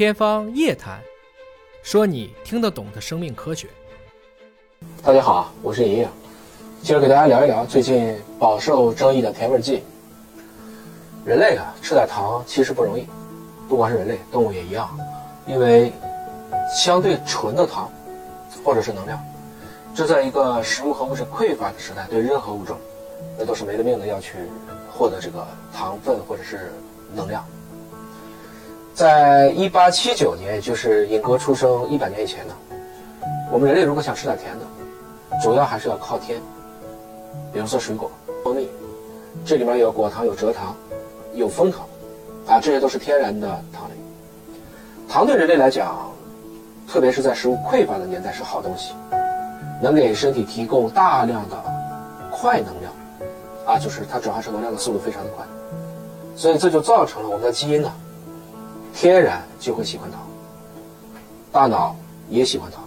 天方夜谭，说你听得懂的生命科学。大家好，我是莹莹，今儿给大家聊一聊最近饱受争议的甜味剂。人类啊，吃点糖其实不容易，不光是人类，动物也一样，因为相对纯的糖或者是能量，这在一个食物和物质匮乏的时代，对任何物种那都是没了命的要去获得这个糖分或者是能量。在一八七九年，也就是尹哥出生一百年以前呢，我们人类如果想吃点甜的，主要还是要靠天，比如说水果、蜂蜜，这里面有果糖、有蔗糖、有枫糖，啊，这些都是天然的糖类。糖对人类来讲，特别是在食物匮乏的年代是好东西，能给身体提供大量的快能量，啊，就是它转化成能量的速度非常的快，所以这就造成了我们的基因呢。天然就会喜欢糖，大脑也喜欢糖。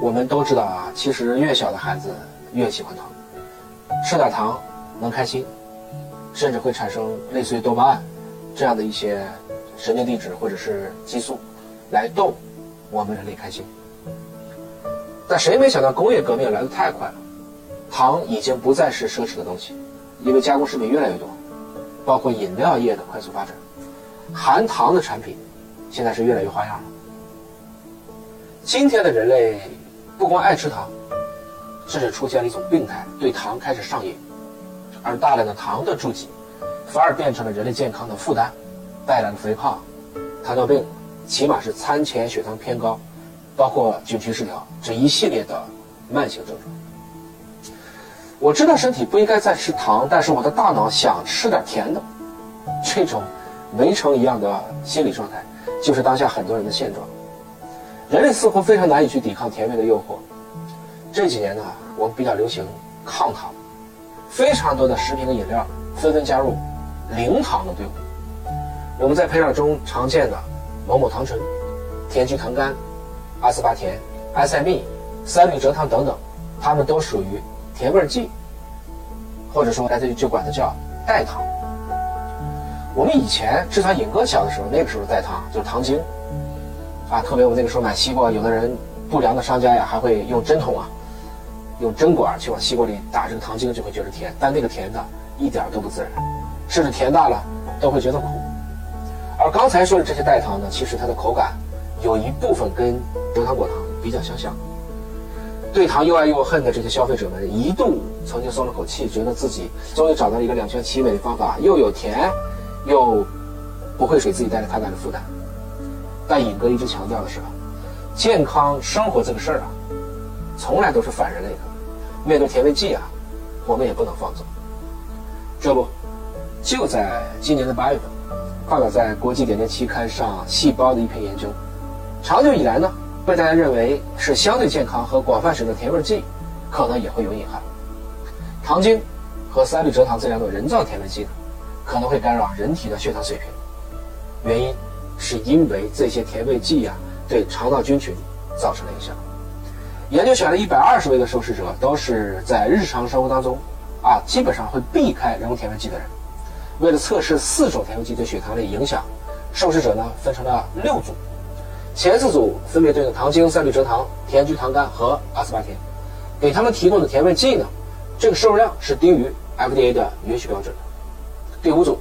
我们都知道啊，其实越小的孩子越喜欢糖，吃点糖能开心，甚至会产生类似于多巴胺这样的一些神经递质或者是激素，来逗我们人类开心。但谁没想到工业革命来得太快了，糖已经不再是奢侈的东西，因为加工食品越来越多，包括饮料业的快速发展。含糖的产品，现在是越来越花样了。今天的人类不光爱吃糖，甚至出现了一种病态，对糖开始上瘾，而大量的糖的注给，反而变成了人类健康的负担，带来了肥胖、糖尿病，起码是餐前血糖偏高，包括菌群失调这一系列的慢性症状。我知道身体不应该再吃糖，但是我的大脑想吃点甜的，这种。围城一样的心理状态，就是当下很多人的现状。人类似乎非常难以去抵抗甜味的诱惑。这几年呢，我们比较流行抗糖，非常多的食品和饮料纷纷加入零糖的队伍。我们在配料中常见的某某糖醇、甜菊糖苷、阿斯巴甜、埃塞蜜、三氯蔗糖等等，它们都属于甜味剂，或者说大家就管它叫代糖。我们以前之所以尹哥小的时候，那个时候代糖就是糖精，啊，特别我们那个时候买西瓜，有的人不良的商家呀，还会用针筒啊，用针管去往西瓜里打这个糖精，就会觉得甜，但那个甜的一点都不自然，甚至甜大了都会觉得苦。而刚才说的这些代糖呢，其实它的口感有一部分跟蔗糖果糖比较相像。对糖又爱又恨的这些消费者们，一度曾经松了口气，觉得自己终于找到了一个两全其美的方法，又有甜。又不会给自己带来太大的负担，但尹哥一直强调的是，健康生活这个事儿啊，从来都是反人类的。面对甜味剂啊，我们也不能放纵。这不，就在今年的八月份，发表在《国际点点期刊》上，细胞的一篇研究，长久以来呢，被大家认为是相对健康和广泛使用的甜味剂，可能也会有隐患。糖精和三氯蔗糖这两种人造甜味剂呢？可能会干扰人体的血糖水平，原因是因为这些甜味剂呀对肠道菌群造成了影响。研究选了一百二十位的受试者，都是在日常生活当中啊基本上会避开人工甜味剂的人。为了测试四种甜味剂对血糖的影响，受试者呢分成了六组，前四组分别对应糖精、三氯蔗糖、甜菊糖苷和阿斯巴甜，给他们提供的甜味剂呢，这个摄入量是低于 FDA 的允许标准的。第五组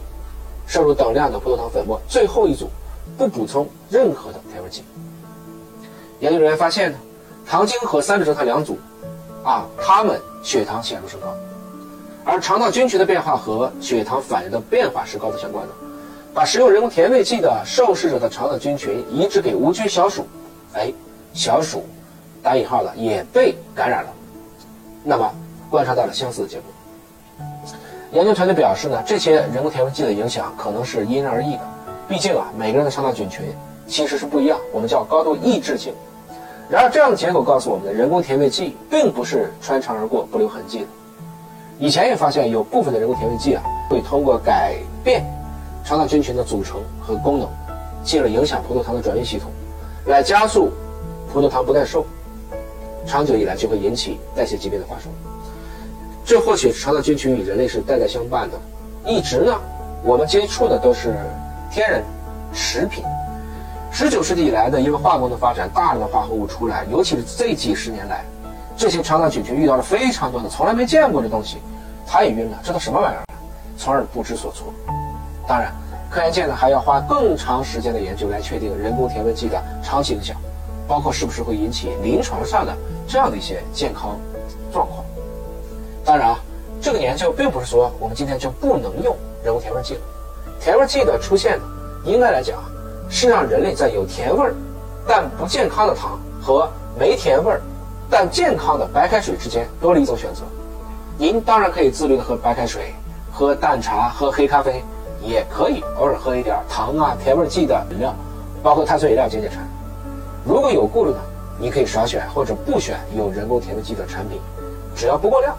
摄入等量的葡萄糖粉末，最后一组不补充任何的甜味剂。研究人员发现呢，糖精和三氯蔗糖两组，啊，他们血糖显著升高，而肠道菌群的变化和血糖反应的变化是高度相关的。把食用人工甜味剂的受试者的肠道菌群移植给无菌小鼠，哎，小鼠打引号的也被感染了，那么观察到了相似的结果。研究团队表示呢，这些人工甜味剂的影响可能是因人而异的，毕竟啊，每个人的肠道菌群其实是不一样，我们叫高度抑制性。然而，这样的结果告诉我们，的人工甜味剂并不是穿肠而过、不留痕迹的。以前也发现有部分的人工甜味剂啊，会通过改变肠道菌群的组成和功能，进而影响葡萄糖的转运系统，来加速葡萄糖不耐受，长久以来就会引起代谢疾病的发生。这或许肠道菌群与人类是代代相伴的，一直呢，我们接触的都是天然食品，十九世纪以来呢因为化工的发展，大量的化合物出来，尤其是这几十年来，这些肠道菌群遇到了非常多的从来没见过的东西，它也晕了，这都什么玩意儿？从而不知所措。当然，科研界呢还要花更长时间的研究来确定人工甜味剂的长期影响，包括是不是会引起临床上的这样的一些健康状况。当然啊，这个研究并不是说我们今天就不能用人工甜味剂了。甜味剂的出现呢，应该来讲啊是让人类在有甜味儿但不健康的糖和没甜味儿但健康的白开水之间多了一种选择。您当然可以自律的喝白开水、喝淡茶、喝黑咖啡，也可以偶尔喝一点糖啊、甜味剂的饮料，包括碳酸饮料解解馋。如果有顾虑呢，你可以少选或者不选有人工甜味剂的产品，只要不过量，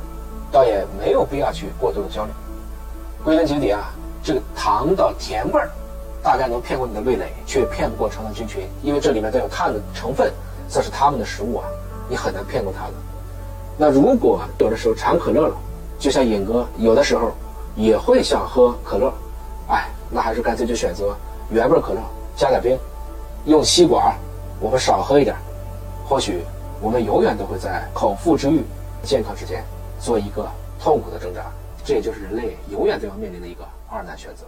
倒也没有必要去过多的焦虑。归根结底啊，这个糖的甜味儿大概能骗过你的味蕾，却骗不过肠道菌群，因为这里面带有碳的成分，这是他们的食物啊，你很难骗过它的。那如果有的时候馋可乐了，就像尹哥有的时候也会想喝可乐，哎，那还是干脆就选择原味可乐，加点冰，用吸管，我们少喝一点，或许我们永远都会在口腹之欲、健康之间做一个痛苦的挣扎，这也就是人类永远都要面临的一个二难选择。